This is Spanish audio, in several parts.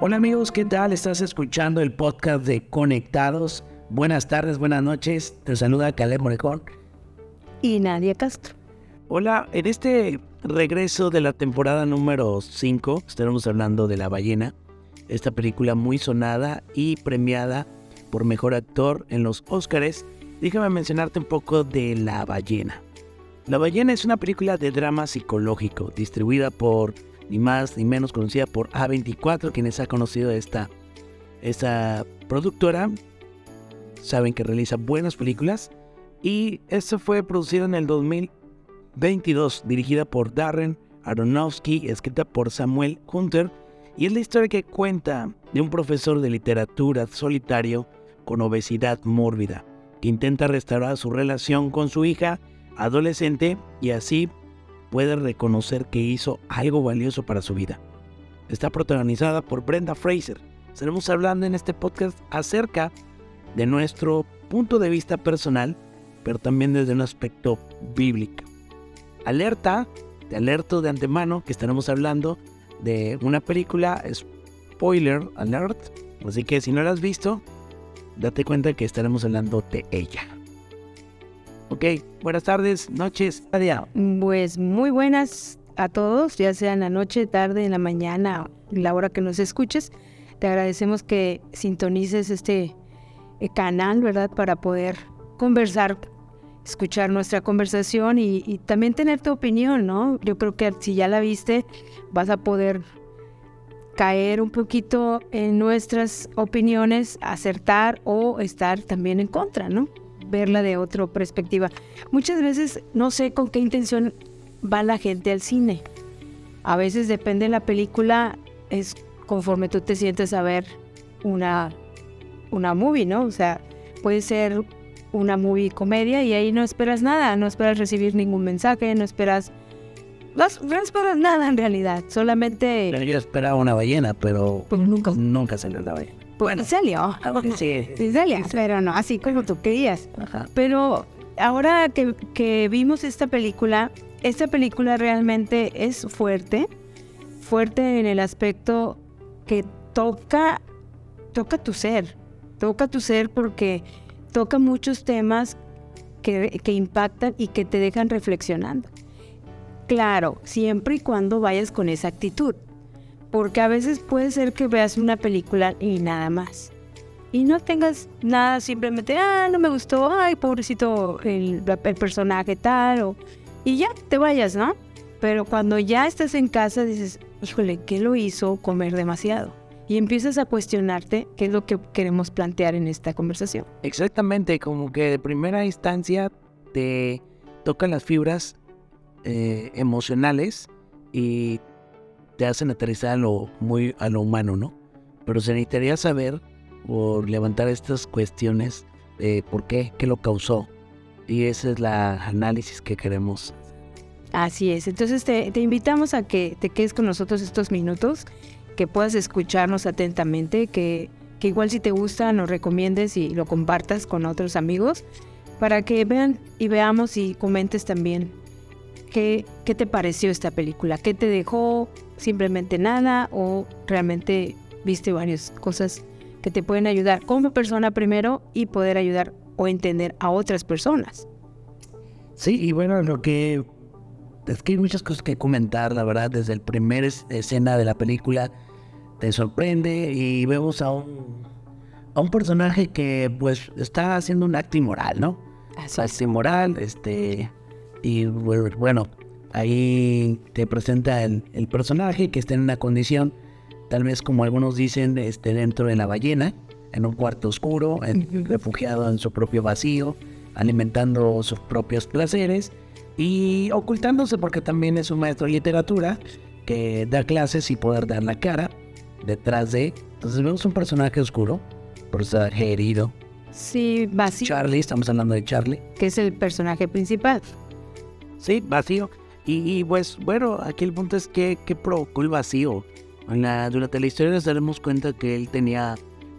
Hola amigos, ¿qué tal? Estás escuchando el podcast de Conectados. Buenas tardes, buenas noches. Te saluda Caleb Morejón. Y Nadia Castro. Hola, en este regreso de la temporada número 5 estaremos hablando de La ballena, esta película muy sonada y premiada por mejor actor en los Oscars. Déjame mencionarte un poco de La ballena. La ballena es una película de drama psicológico distribuida por ni más ni menos conocida por A24, quienes ha conocido esta, esta productora, saben que realiza buenas películas. Y esto fue producido en el 2022, dirigida por Darren Aronofsky, escrita por Samuel Hunter. Y es la historia que cuenta de un profesor de literatura solitario con obesidad mórbida, que intenta restaurar su relación con su hija adolescente y así puede reconocer que hizo algo valioso para su vida. Está protagonizada por Brenda Fraser. Estaremos hablando en este podcast acerca de nuestro punto de vista personal, pero también desde un aspecto bíblico. Alerta, te alerto de antemano que estaremos hablando de una película spoiler alert, así que si no la has visto, date cuenta que estaremos hablando de ella. Ok, buenas tardes, noches, Nadia. Pues muy buenas a todos, ya sea en la noche, tarde, en la mañana, la hora que nos escuches. Te agradecemos que sintonices este eh, canal, ¿verdad? Para poder conversar, escuchar nuestra conversación y, y también tener tu opinión, ¿no? Yo creo que si ya la viste, vas a poder caer un poquito en nuestras opiniones, acertar o estar también en contra, ¿no? Verla de otra perspectiva. Muchas veces no sé con qué intención va la gente al cine. A veces depende de la película, es conforme tú te sientes a ver una, una movie, ¿no? O sea, puede ser una movie comedia y ahí no esperas nada, no esperas recibir ningún mensaje, no esperas... No, esperas nada en realidad, solamente... Yo esperaba una ballena, pero pues nunca, nunca salió la ballena. Bueno, salió. Sí. sí salió, pero no así como tú querías. Pero ahora que, que vimos esta película, esta película realmente es fuerte, fuerte en el aspecto que toca, toca tu ser, toca tu ser porque toca muchos temas que, que impactan y que te dejan reflexionando. Claro, siempre y cuando vayas con esa actitud porque a veces puede ser que veas una película y nada más. Y no tengas nada, simplemente, ah, no me gustó, ay, pobrecito el, personaje tal, o, y ya te vayas, ¿no? Pero cuando ya estás en casa dices, híjole, ¿qué lo hizo comer demasiado? Y empiezas a cuestionarte qué es lo que queremos plantear en esta conversación. Exactamente, como que de primera instancia te tocan las fibras eh, emocionales y te hacen aterrizar a lo, muy, a lo humano, ¿no? Pero se necesitaría saber por levantar estas cuestiones de por qué, qué lo causó. Y ese es la análisis que queremos. Así es. Entonces te, te invitamos a que te quedes con nosotros estos minutos, que puedas escucharnos atentamente, que, que igual si te gusta nos recomiendes y lo compartas con otros amigos para que vean y veamos y comentes también qué, qué te pareció esta película, qué te dejó, simplemente nada o realmente viste varias cosas que te pueden ayudar como persona primero y poder ayudar o entender a otras personas. Sí, y bueno, lo que es que hay muchas cosas que comentar, la verdad, desde el primer escena de la película te sorprende y vemos a un a un personaje que pues está haciendo un acto inmoral, ¿no? Así acto inmoral, este y bueno, Ahí te presenta el, personaje que está en una condición, tal vez como algunos dicen, este, dentro de la ballena, en un cuarto oscuro, refugiado en su propio vacío, alimentando sus propios placeres y ocultándose porque también es un maestro de literatura que da clases y poder dar la cara detrás de. Entonces vemos un personaje oscuro, personaje herido. Sí, vacío. Charlie, estamos hablando de Charlie. Que es el personaje principal. Sí, vacío. Y, pues bueno, aquí el punto es que, provocó el vacío. En la, durante la historia nos daremos cuenta que él tenía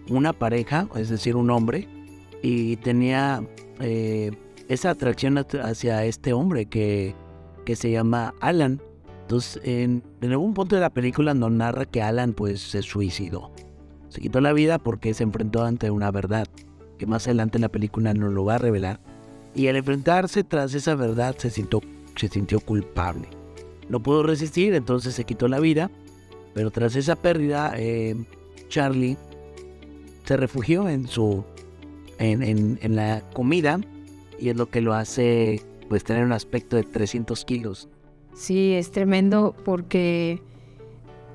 una pareja, es decir, un hombre, y tenía eh, esa atracción hacia este hombre que, que se llama Alan. Entonces, en, en, algún punto de la película nos narra que Alan pues se suicidó. Se quitó la vida porque se enfrentó ante una verdad, que más adelante en la película nos lo va a revelar. Y al enfrentarse tras esa verdad se sintió, se sintió culpable. No pudo resistir, entonces se quitó la vida. Pero tras esa pérdida, eh, Charlie se refugió en su en, en, en, la comida y es lo que lo hace pues tener un aspecto de 300 kilos. Sí, es tremendo porque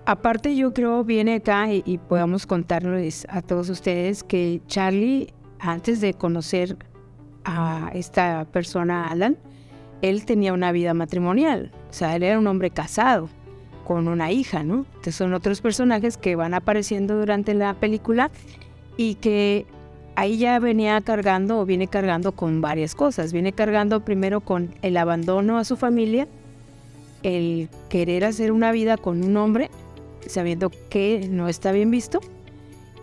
aparte yo creo viene acá y, y podamos contarles a todos ustedes que Charlie antes de conocer a esta persona Alan, él tenía una vida matrimonial, o sea, él era un hombre casado con una hija, ¿no? Entonces son otros personajes que van apareciendo durante la película y que ahí ya venía cargando o viene cargando con varias cosas. Viene cargando primero con el abandono a su familia, el querer hacer una vida con un hombre, sabiendo que no está bien visto,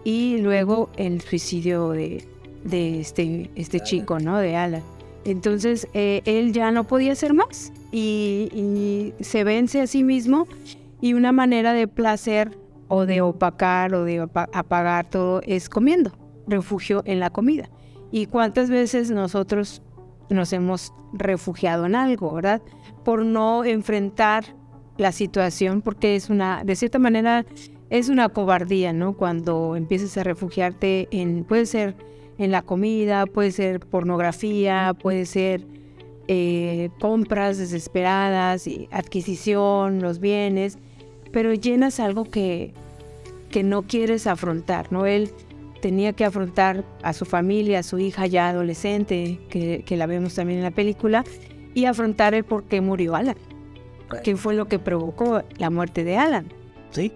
y luego el suicidio de, de este, este chico, ¿no? De Alan. Entonces eh, él ya no podía hacer más y, y, se vence a sí mismo y una manera de placer o de opacar o de apagar todo es comiendo, refugio en la comida. ¿Y cuántas veces nosotros nos hemos refugiado en algo, verdad? Por no enfrentar la situación, porque es una, de cierta manera, es una cobardía, ¿no? Cuando empiezas a refugiarte en, puede ser en la comida, puede ser pornografía, puede ser eh, compras desesperadas, y adquisición, los bienes, pero llenas algo que, que no quieres afrontar, ¿no? Él tenía que afrontar a su familia, a su hija ya adolescente, que, que la vemos también en la película, y afrontar el por qué murió Alan. ¿Qué fue lo que provocó la muerte de Alan? Sí,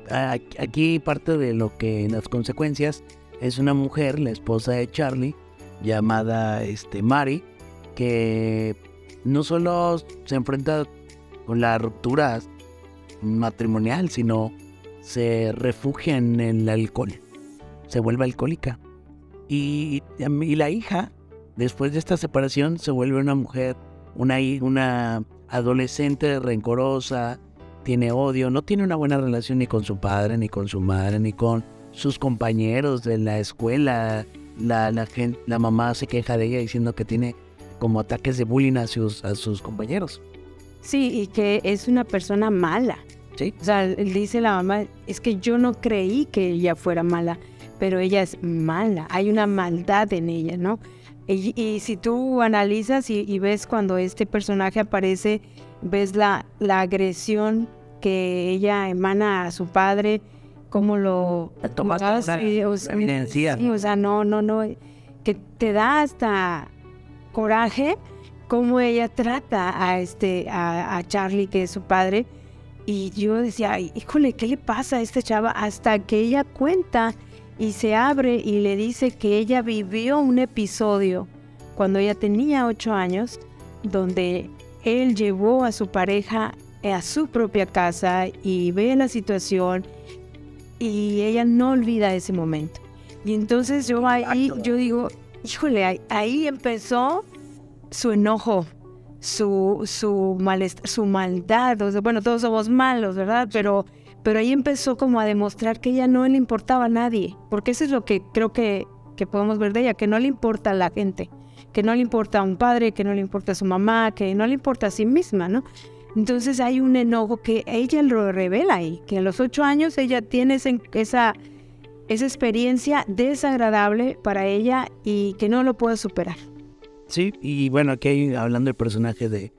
aquí parte de lo que las consecuencias es una mujer, la esposa de Charlie, llamada este, Mary, que no solo se enfrenta con la ruptura matrimonial, sino se refugia en el alcohol, se vuelve alcohólica. Y, y la hija, después de esta separación, se vuelve una mujer, una adolescente rencorosa, tiene odio, no tiene una buena relación ni con su padre, ni con su madre, ni con sus compañeros de la escuela. La, la, gente, la mamá se queja de ella diciendo que tiene como ataques de bullying a sus, a sus compañeros. Sí, y que es una persona mala. Sí. O sea, dice la mamá, es que yo no creí que ella fuera mala, pero ella es mala. Hay una maldad en ella, ¿no? Y, y si tú analizas y, y, ves cuando este personaje aparece, ves la, la agresión que ella emana a su padre, cómo lo tomas sí, o, evidencia. Sí, o sea, no, no, no, que te da hasta coraje cómo ella trata a este a, a, Charlie que es su padre y yo decía, híjole, ¿qué le pasa a esta chava? Hasta que ella cuenta y se abre y le dice que ella vivió un episodio cuando ella tenía ocho años donde él llevó a su pareja a su propia casa y ve la situación y ella no olvida ese momento. Y entonces yo ahí, yo digo, híjole, ahí, empezó su enojo, su, su, malestar, su maldad. O sea, bueno, todos somos malos, ¿verdad? Pero, pero ahí empezó como a demostrar que ella no le importaba a nadie, porque eso es lo que creo que, que podemos ver de ella, que no le importa a la gente, que no le importa a un padre, que no le importa a su mamá, que no le importa a sí misma, ¿no? Entonces hay un enojo que ella lo revela ahí, que a los ocho años ella tiene esa, esa experiencia desagradable para ella y que no lo puede superar. Sí, y bueno, aquí hablando del personaje de,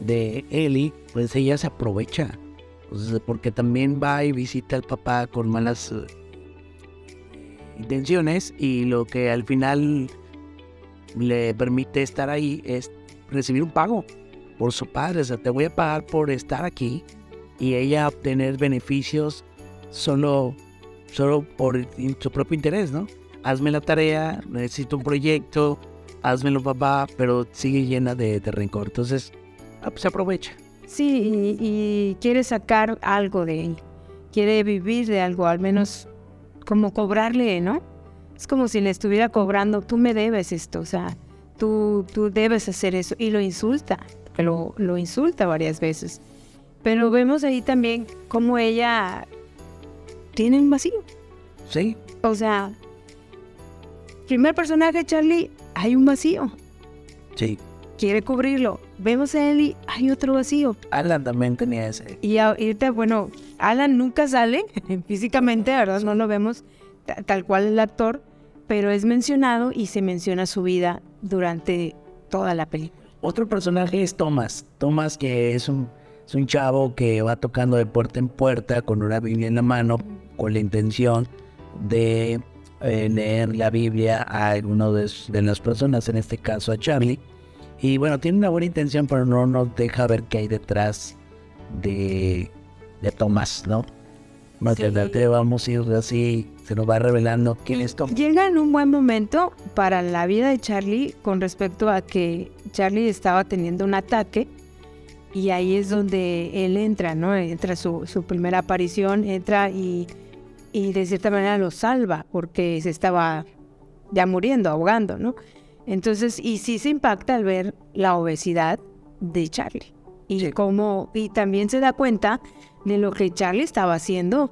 de Ellie, pues ella se aprovecha, porque también va y visita al papá con malas uh, intenciones y lo que al final le permite estar ahí es recibir un pago por su padre, o sea, te voy a pagar por estar aquí y ella obtener beneficios solo, solo por su propio interés, ¿no? Hazme la tarea, necesito un proyecto, házmelo papá, pero sigue llena de, rencor. Entonces, ah, pues, aprovecha. Sí, y, y, quiere sacar algo de él, quiere vivir de algo, al menos como cobrarle, ¿no? Es como si le estuviera cobrando, tú me debes esto, o sea, tú, tú debes hacer eso, y lo insulta lo, lo insulta varias veces. Pero vemos ahí también cómo ella tiene un vacío. Sí. O sea, primer personaje, Charlie, hay un vacío. Sí. Quiere cubrirlo. Vemos a Ellie, hay otro vacío. Alan también tenía ese. Y ahorita, bueno, Alan nunca sale físicamente, ¿verdad? No lo vemos tal cual el actor, pero es mencionado y se menciona su vida durante toda la película. Otro personaje es Thomas. Thomas que es un, es un chavo que va tocando de puerta en puerta con una Biblia en la mano con la intención de eh, leer la Biblia a alguno de, de, las personas, en este caso a Charlie. Y bueno, tiene una buena intención, pero no nos deja ver qué hay detrás de, de Thomas, ¿no? Más sí. adelante vamos a ir así, se nos va revelando quién es Thomas. Llega en un buen momento para la vida de Charlie con respecto a que Charlie estaba teniendo un ataque y ahí es donde él entra, ¿no? Entra su, su primera aparición, entra y y de cierta manera lo salva porque se estaba ya muriendo, ahogando, ¿no? Entonces, y sí se impacta al ver la obesidad de Charlie y sí. cómo, y también se da cuenta de lo que Charlie estaba haciendo,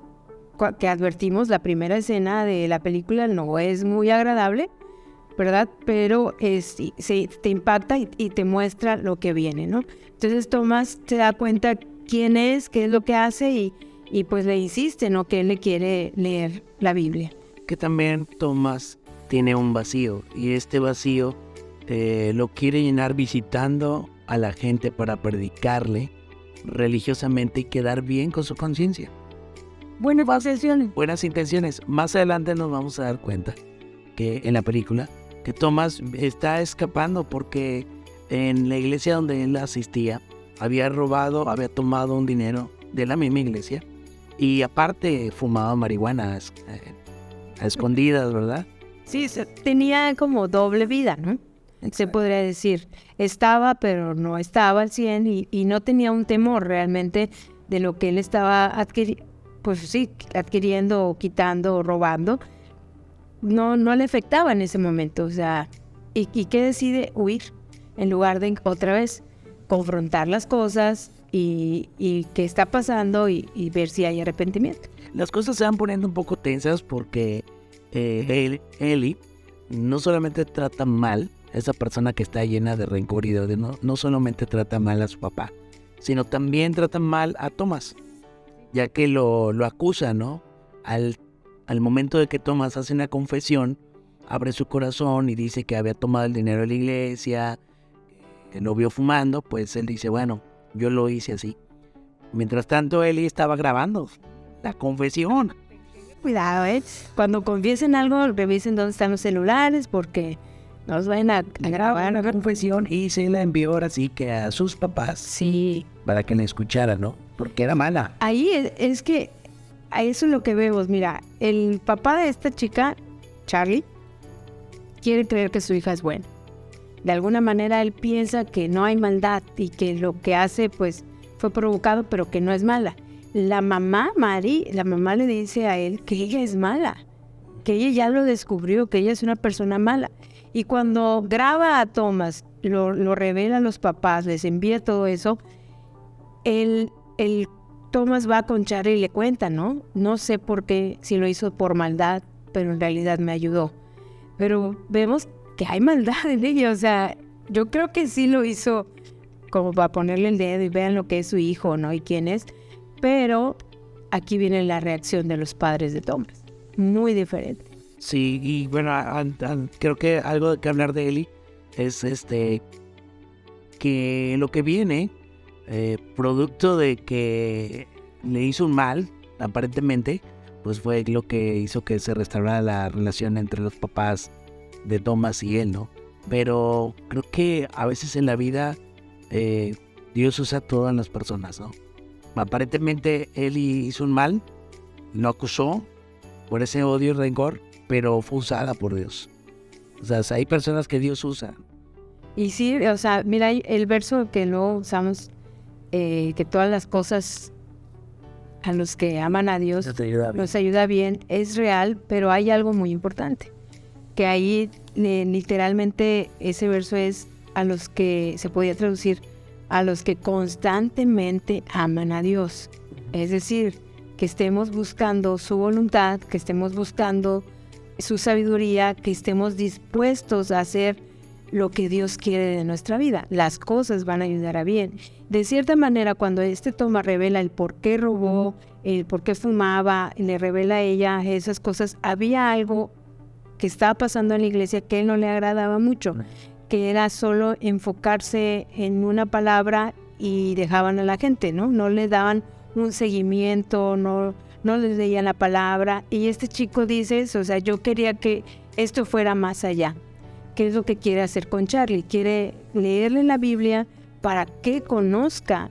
que advertimos la primera escena de la película no es muy agradable, ¿verdad? Pero es, se, te impacta y, y te muestra lo que viene, ¿no? Entonces Tomás se da cuenta quién es, qué es lo que hace y, y pues le insiste, ¿no? Que él le quiere leer la Biblia. Que también Tomás tiene un vacío y este vacío eh, lo quiere llenar visitando a la gente para predicarle religiosamente y quedar bien con su conciencia. Buenas intenciones. Buenas intenciones. Más adelante nos vamos a dar cuenta que en la película que Tomás está escapando porque en la iglesia donde él asistía había robado, había tomado un dinero de la misma iglesia y aparte fumaba marihuana eh, a escondidas, ¿verdad? Sí, tenía como doble vida, ¿no? Exacto. Se podría decir. Estaba, pero no estaba al 100 y, y no tenía un temor realmente de lo que él estaba adquiriendo, pues sí, adquiriendo, quitando, robando. No, no le afectaba en ese momento, o sea, ¿y, y qué decide? Huir, en lugar de otra vez confrontar las cosas, y, y, qué está pasando y, y, ver si hay arrepentimiento. Las cosas se van poniendo un poco tensas porque eh, Eli no solamente trata mal a esa persona que está llena de rencor y de odio, no, no solamente trata mal a su papá, sino también trata mal a Thomas, ya que lo, lo acusa, ¿no? Al, al momento de que Thomas hace una confesión, abre su corazón y dice que había tomado el dinero de la iglesia, que lo vio fumando, pues él dice, bueno, yo lo hice así. Mientras tanto, Eli estaba grabando la confesión. Cuidado, ¿eh? Cuando confiesen algo, revisen dónde están los celulares porque nos van a, a grabar la confesión y se la envió ahora sí que a sus papás. Sí. Para que la escucharan, ¿no? Porque era mala. Ahí es, que a eso es lo que vemos. Mira, el papá de esta chica, Charlie, quiere creer que su hija es buena de alguna manera él piensa que no hay maldad y que lo que hace pues fue provocado pero que no es mala. La mamá, Mari, la mamá le dice a él que ella es mala, que ella ya lo descubrió, que ella es una persona mala. Y cuando graba a Thomas, lo revela a los papás, les envía todo eso, el, el Thomas va con Charlie y le cuenta, ¿no? No sé por qué, si lo hizo por maldad, pero en realidad me ayudó. Pero vemos que hay maldad en ella. O sea, yo creo que sí lo hizo como para ponerle el dedo y vean lo que es su hijo, ¿no? Y quién es. Pero aquí viene la reacción de los padres de Thomas. Muy diferente. Sí, y bueno, creo que algo que hablar de Eli es este que lo que viene, eh, producto de que le hizo un mal, aparentemente, pues fue lo que hizo que se restaurara la relación entre los papás de Thomas y él, ¿no? Pero creo que a veces en la vida eh, Dios usa todas las personas, ¿no? Aparentemente él hizo un mal, lo acusó por ese odio y rencor, pero fue usada por Dios. O sea, hay personas que Dios usa. Y sí, o sea, mira el verso que luego usamos, eh, que todas las cosas a los que aman a Dios ayuda nos ayuda bien, es real, pero hay algo muy importante que ahí eh, literalmente ese verso es a los que se podía traducir a los que constantemente aman a Dios. Es decir, que estemos buscando su voluntad, que estemos buscando su sabiduría, que estemos dispuestos a hacer lo que Dios quiere de nuestra vida. Las cosas van a ayudar a bien. De cierta manera, cuando este toma revela el por qué robó, el por qué fumaba, le revela a ella esas cosas, había algo que estaba pasando en la iglesia que él no le agradaba mucho, que era solo enfocarse en una palabra y dejaban a la gente, ¿no? No le daban un seguimiento, no, no les leían la palabra. Y este chico dice o sea, yo quería que esto fuera más allá. ¿Qué es lo que quiere hacer con Charlie? Quiere leerle la Biblia para que conozca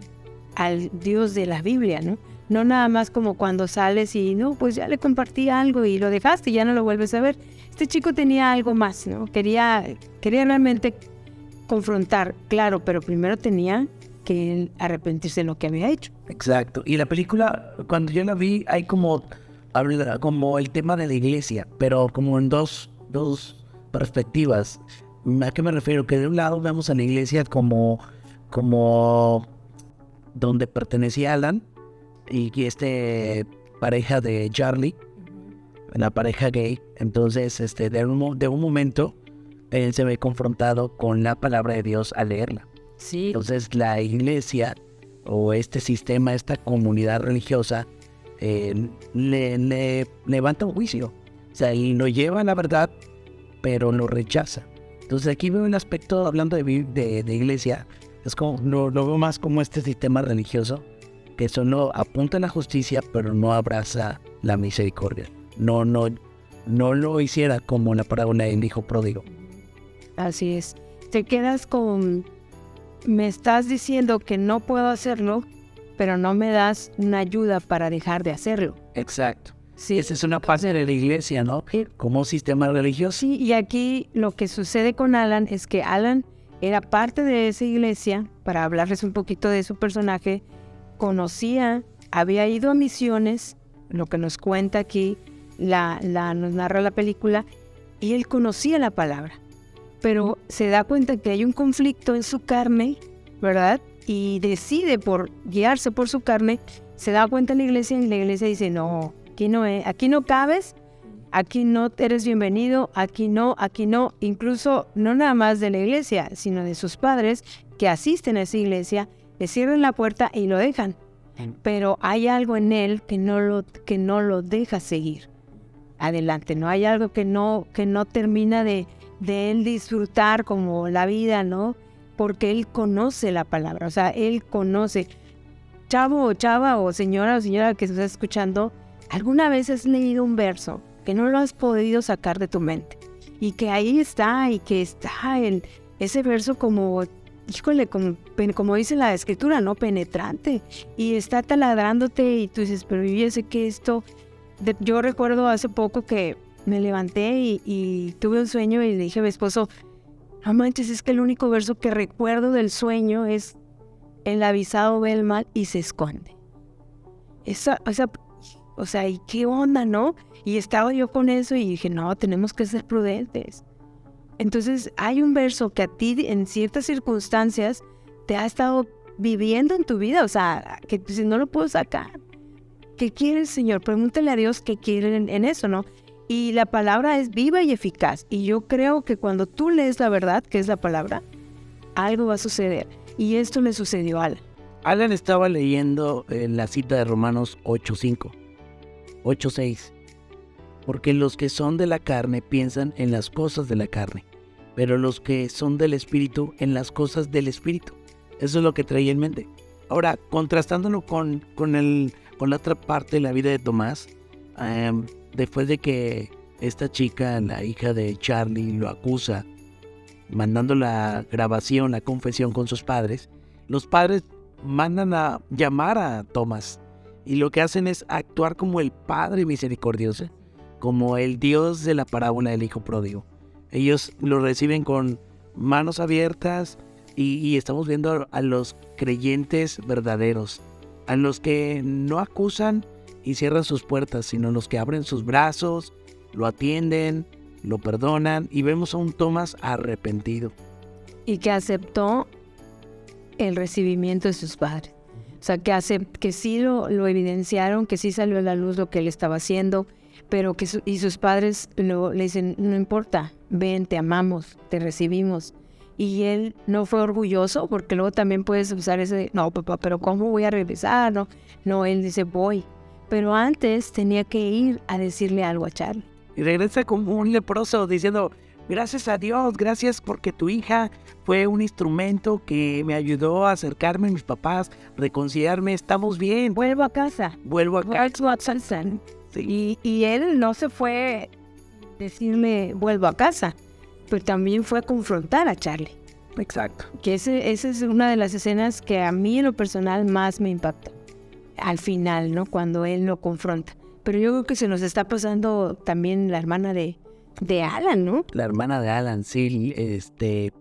al Dios de la Biblia, ¿no? No nada más como cuando sales y no, pues ya le compartí algo y lo dejaste y ya no lo vuelves a ver. Este chico tenía algo más, ¿no? Quería, quería realmente confrontar, claro, pero primero tenía que arrepentirse de lo que había hecho. Exacto. Y la película, cuando yo la vi, hay como, como el tema de la iglesia, pero como en dos, dos perspectivas. ¿A qué me refiero? Que de un lado vemos a la iglesia como, como donde pertenecía Alan y este pareja de Charlie, la pareja gay. Entonces, este, de un, de un momento, él se ve confrontado con la palabra de Dios al leerla. Sí. Entonces, la iglesia o este sistema, esta comunidad religiosa, eh, le, levanta un juicio. O sea, y lo lleva a la verdad, pero lo rechaza. Entonces aquí veo el aspecto, hablando de, de, iglesia, es como, lo, lo, veo más como este sistema religioso, que solo apunta a la justicia, pero no abraza la misericordia. No, no, no lo hiciera como la parábola del hijo pródigo. Así es. Te quedas con, me estás diciendo que no puedo hacerlo, pero no me das una ayuda para dejar de hacerlo. Exacto. Sí. Esa es una parte de la iglesia, ¿no? Como sistema religioso. Sí, y aquí lo que sucede con Alan es que Alan era parte de esa iglesia, para hablarles un poquito de su personaje, conocía, había ido a misiones, lo que nos cuenta aquí, la, la, nos narra la película, y él conocía la palabra, pero se da cuenta que hay un conflicto en su carne, ¿verdad? Y decide por guiarse por su carne, se da cuenta en la iglesia y la iglesia dice, no, aquí no, aquí no cabes, aquí no eres bienvenido, aquí no, aquí no, incluso no nada más de la iglesia, sino de sus padres que asisten a esa iglesia, le cierran la puerta y lo dejan. Pero hay algo en él que no lo, que no lo deja seguir adelante, ¿no? Hay algo que no, que no termina de, de él disfrutar como la vida, ¿no? Porque él conoce la palabra, o sea, él conoce. Chavo o chava o señora o señora que está escuchando, ¿Alguna vez has leído un verso que no lo has podido sacar de tu mente? Y que ahí está, y que está en ese verso como, híjole, como, como dice la escritura, ¿no? Penetrante. Y está taladrándote y tú dices, pero yo sé que esto... yo recuerdo hace poco que me levanté y, tuve un sueño y le dije a mi esposo, no manches, es que el único verso que recuerdo del sueño es el avisado ve el mal y se esconde. Esa, esa, o sea, ¿y qué onda, no? Y estaba yo con eso y dije, no, tenemos que ser prudentes. Entonces hay un verso que a ti en ciertas circunstancias te ha estado viviendo en tu vida, o sea, que si no lo puedo sacar. ¿Qué quiere el Señor? Pregúntale a Dios qué quiere en, eso, ¿no? Y la palabra es viva y eficaz. Y yo creo que cuando tú lees la verdad, que es la palabra, algo va a suceder. Y esto le sucedió a Alan. Alan estaba leyendo la cita de Romanos 8.5 8.6. Porque los que son de la carne piensan en las cosas de la carne, pero los que son del Espíritu en las cosas del Espíritu. Eso es lo que traía en mente. Ahora, contrastándolo con, con, el, con la otra parte de la vida de Tomás, em, después de que esta chica, la hija de Charlie, lo acusa, mandando la grabación, la confesión con sus padres, los padres mandan a llamar a Tomás y lo que hacen es actuar como el Padre misericordioso, como el Dios de la parábola del Hijo Pródigo. Ellos lo reciben con manos abiertas y, estamos viendo a los creyentes verdaderos, a los que no acusan y cierran sus puertas, sino los que abren sus brazos, lo atienden, lo perdonan y vemos a un Tomás arrepentido. Y que aceptó el recibimiento de sus padres. O sea, que, hace, que sí lo, lo evidenciaron, que sí salió a la luz lo que él estaba haciendo, pero que y sus padres le dicen, no importa, ven, te amamos, te recibimos. Y él no fue orgulloso, porque luego también puedes usar ese, no, papá, pero ¿cómo voy a regresar? No, no, él dice, voy. Pero antes tenía que ir a decirle algo a Charlie. Y regresa como un leproso diciendo, gracias a Dios, gracias porque tu hija fue un instrumento que me ayudó a acercarme a mis papás, reconciliarme, estamos bien. Vuelvo a casa. Vuelvo a casa. Y, y él no se fue decirle vuelvo a casa, pero también fue a confrontar a Charlie. Exacto. Que ese, esa es una de las escenas que a mí en lo personal más me impacta. Al final, ¿no? Cuando él lo confronta. Pero yo creo que se nos está pasando también la hermana de, de Alan, ¿no? La hermana de Alan, sí. Este,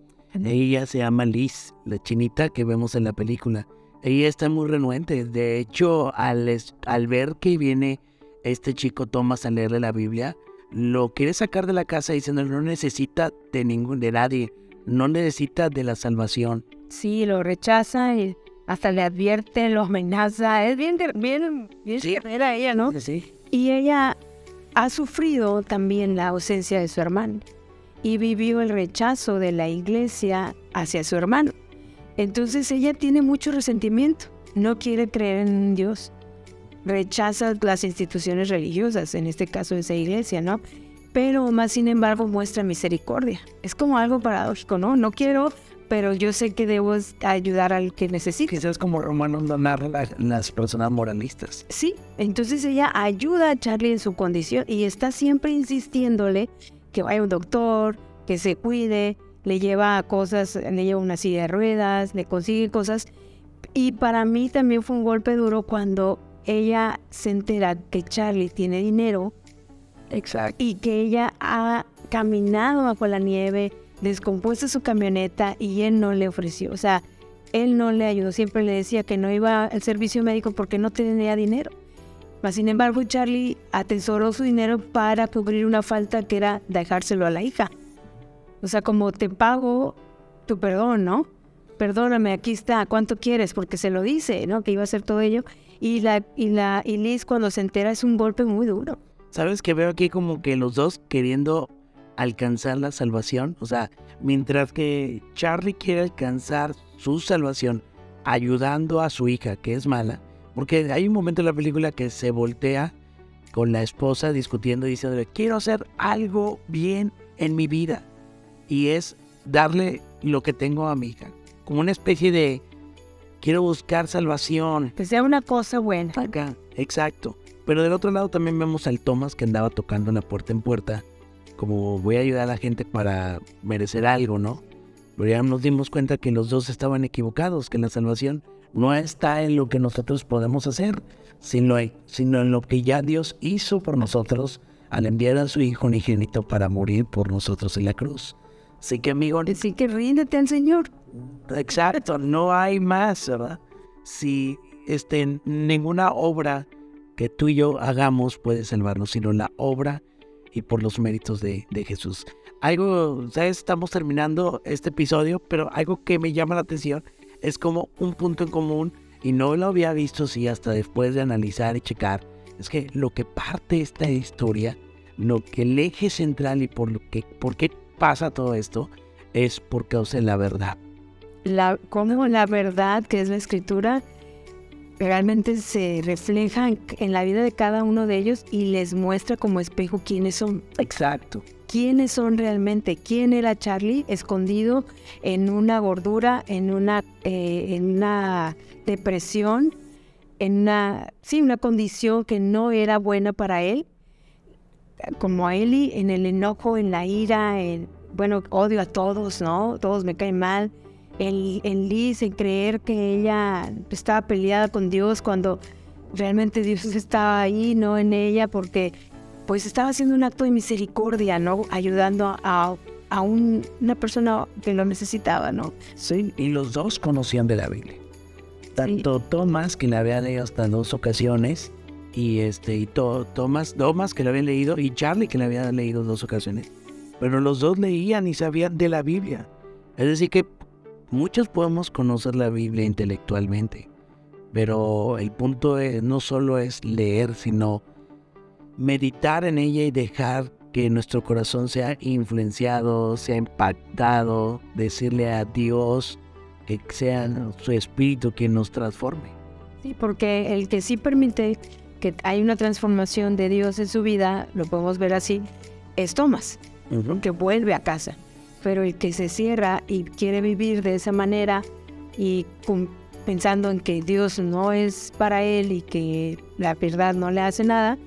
ella se llama Liz, la chinita que vemos en la película. Ella está muy renuente. De hecho, al, al ver que viene este chico Thomas a leerle la Biblia, lo quiere sacar de la casa diciendo no necesita de ningún de nadie, no necesita de la salvación. Sí, lo rechaza y hasta le advierte, lo amenaza. Es bien, bien, bien sí. ella, ¿no? Sí. Y ella ha sufrido también la ausencia de su hermano y vivió el rechazo de la iglesia hacia su hermano. Entonces ella tiene mucho resentimiento, no quiere creer en Dios rechaza las instituciones religiosas, en este caso esa iglesia, ¿no? Pero más sin embargo muestra misericordia. Es como algo paradójico, ¿no? No quiero, pero yo sé que debo ayudar al que necesite. Quizás como Romano narra las personas moralistas. Sí, entonces ella ayuda a Charlie en su condición y está siempre insistiéndole que vaya a un doctor, que se cuide, le lleva cosas, le lleva una silla de ruedas, le consigue cosas. Y para mí también fue un golpe duro cuando ella se entera que Charlie tiene dinero Exacto. y que ella ha caminado bajo la nieve, descompuesto su camioneta y él no le ofreció. O sea, él no le ayudó, siempre le decía que no iba al servicio médico porque no tenía dinero. Mas, sin embargo, Charlie atesoró su dinero para cubrir una falta que era dejárselo a la hija. O sea, como te pago tu perdón, ¿no? Perdóname, aquí está, ¿cuánto quieres? Porque se lo dice, ¿no? Que iba a hacer todo ello. Y, la, y, la, y Liz cuando se entera es un golpe muy duro. ¿Sabes que veo aquí como que los dos queriendo alcanzar la salvación? O sea, mientras que Charlie quiere alcanzar su salvación ayudando a su hija, que es mala, porque hay un momento en la película que se voltea con la esposa discutiendo y diciendo, quiero hacer algo bien en mi vida. Y es darle lo que tengo a mi hija, como una especie de quiero buscar salvación. Que sea una cosa buena. Acá, exacto. Pero del otro lado también vemos al Thomas que andaba tocando la puerta en puerta, como voy a ayudar a la gente para merecer algo, ¿no? Pero ya nos dimos cuenta que los dos estaban equivocados, que la salvación no está en lo que nosotros podemos hacer, sino, sino en lo que ya Dios hizo por nosotros al enviar a su Hijo unigénito para morir por nosotros en la cruz. Así que, amigo. Así que ríndete al Señor. Exacto, no hay más, ¿verdad? Si este, ninguna obra que tú y yo hagamos puede salvarnos, sino la obra y por los méritos de, de Jesús. Algo, ¿sabes? Estamos terminando este episodio, pero algo que me llama la atención es como un punto en común, y no lo había visto si hasta después de analizar y checar, es que lo que parte esta historia, lo que el eje central y por lo que, por qué pasa todo esto es por causa de la verdad. La, cómo la verdad, que es la escritura, realmente se refleja en, la vida de cada uno de ellos y les muestra como espejo quiénes son. Exacto. ¿Quiénes son realmente? ¿Quién era Charlie escondido en una gordura, en una, eh, en una depresión, en una, sí, una condición que no era buena para él? como a Eli, en el enojo, en la ira, en, bueno, odio a todos, ¿no? Todos me caen mal. En, en Liz, en creer que ella estaba peleada con Dios cuando realmente Dios estaba ahí, no en ella, porque pues estaba haciendo un acto de misericordia, ¿no? Ayudando a, a una persona que lo necesitaba, ¿no? Sí, y los dos conocían de la Biblia. Tanto Tomás, que la había leído hasta dos ocasiones, y este y Thomas, Thomas que lo habían leído y Charlie que le había leído dos ocasiones. Pero los dos leían y sabían de la Biblia. Es decir que muchos podemos conocer la Biblia intelectualmente, pero el punto no solo es leer, sino meditar en ella y dejar que nuestro corazón sea influenciado, sea impactado, decirle a Dios que sea su espíritu quien nos transforme. Sí, porque el que sí permite que hay una transformación de Dios en su vida, lo podemos ver así, es Tomás, que vuelve a casa. Pero el que se cierra y quiere vivir de esa manera y pensando en que Dios no es para él y que la verdad no le hace nada,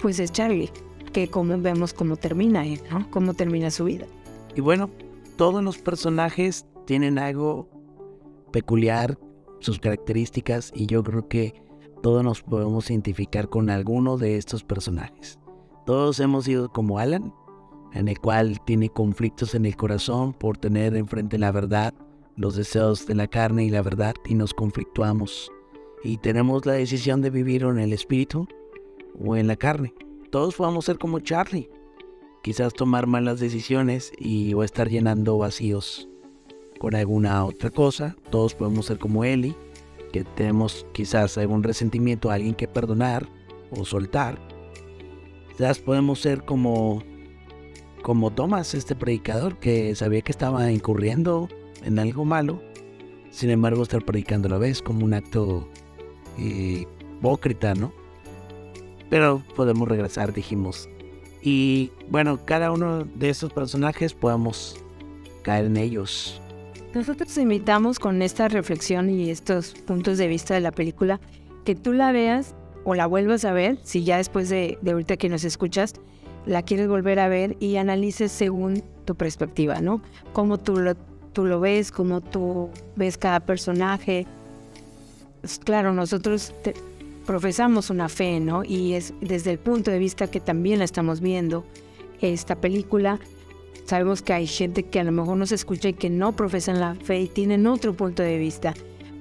pues es Charlie, que como vemos cómo termina él, ¿no? Cómo termina su vida. Y bueno, todos los personajes tienen algo peculiar, sus características, y yo creo que todos nos podemos identificar con alguno de estos personajes. Todos hemos sido como Alan, en el cual tiene conflictos en el corazón por tener enfrente la verdad, los deseos de la carne y la verdad, y nos conflictuamos. Y tenemos la decisión de vivir en el espíritu o en la carne. Todos podemos ser como Charlie, quizás tomar malas decisiones y o estar llenando vacíos con alguna otra cosa. Todos podemos ser como Eli, que tenemos quizás algún resentimiento a alguien que perdonar o soltar. Quizás podemos ser como como Thomas, este predicador que sabía que estaba incurriendo en algo malo, sin embargo estar predicando a la vez como un acto eh, hipócrita, ¿no? Pero podemos regresar, dijimos. Y bueno, cada uno de estos personajes podemos caer en ellos nosotros invitamos con esta reflexión y estos puntos de vista de la película que tú la veas o la vuelvas a ver, si ya después de, ahorita que nos escuchas, la quieres volver a ver y analices según tu perspectiva, ¿no? Cómo tú lo, tú lo ves, cómo tú ves cada personaje. Pues, claro, nosotros profesamos una fe, ¿no? Y es desde el punto de vista que también la estamos viendo esta película, Sabemos que hay gente que a lo mejor nos escucha y que no profesan la fe y tienen otro punto de vista.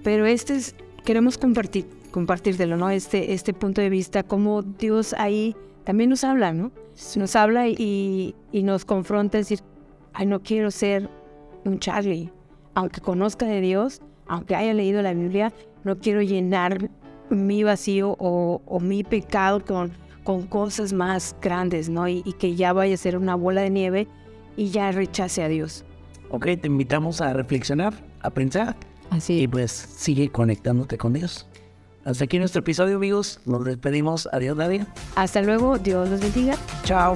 Pero este es, queremos compartir, compartírtelo, ¿no? Este, este punto de vista, como Dios ahí también nos habla, ¿no? Nos habla y, y nos confronta a decir, ay, no quiero ser un Charlie. Aunque conozca de Dios, aunque haya leído la Biblia, no quiero llenar mi vacío o, o mi pecado con, con cosas más grandes, ¿no? Y, y, que ya vaya a ser una bola de nieve y ya rechace a Dios. Ok, te invitamos a reflexionar, a pensar. Así. Y pues sigue conectándote con Dios. Hasta aquí nuestro episodio, amigos. Nos despedimos. Adiós, Nadia. Hasta luego. Dios los bendiga. Chao.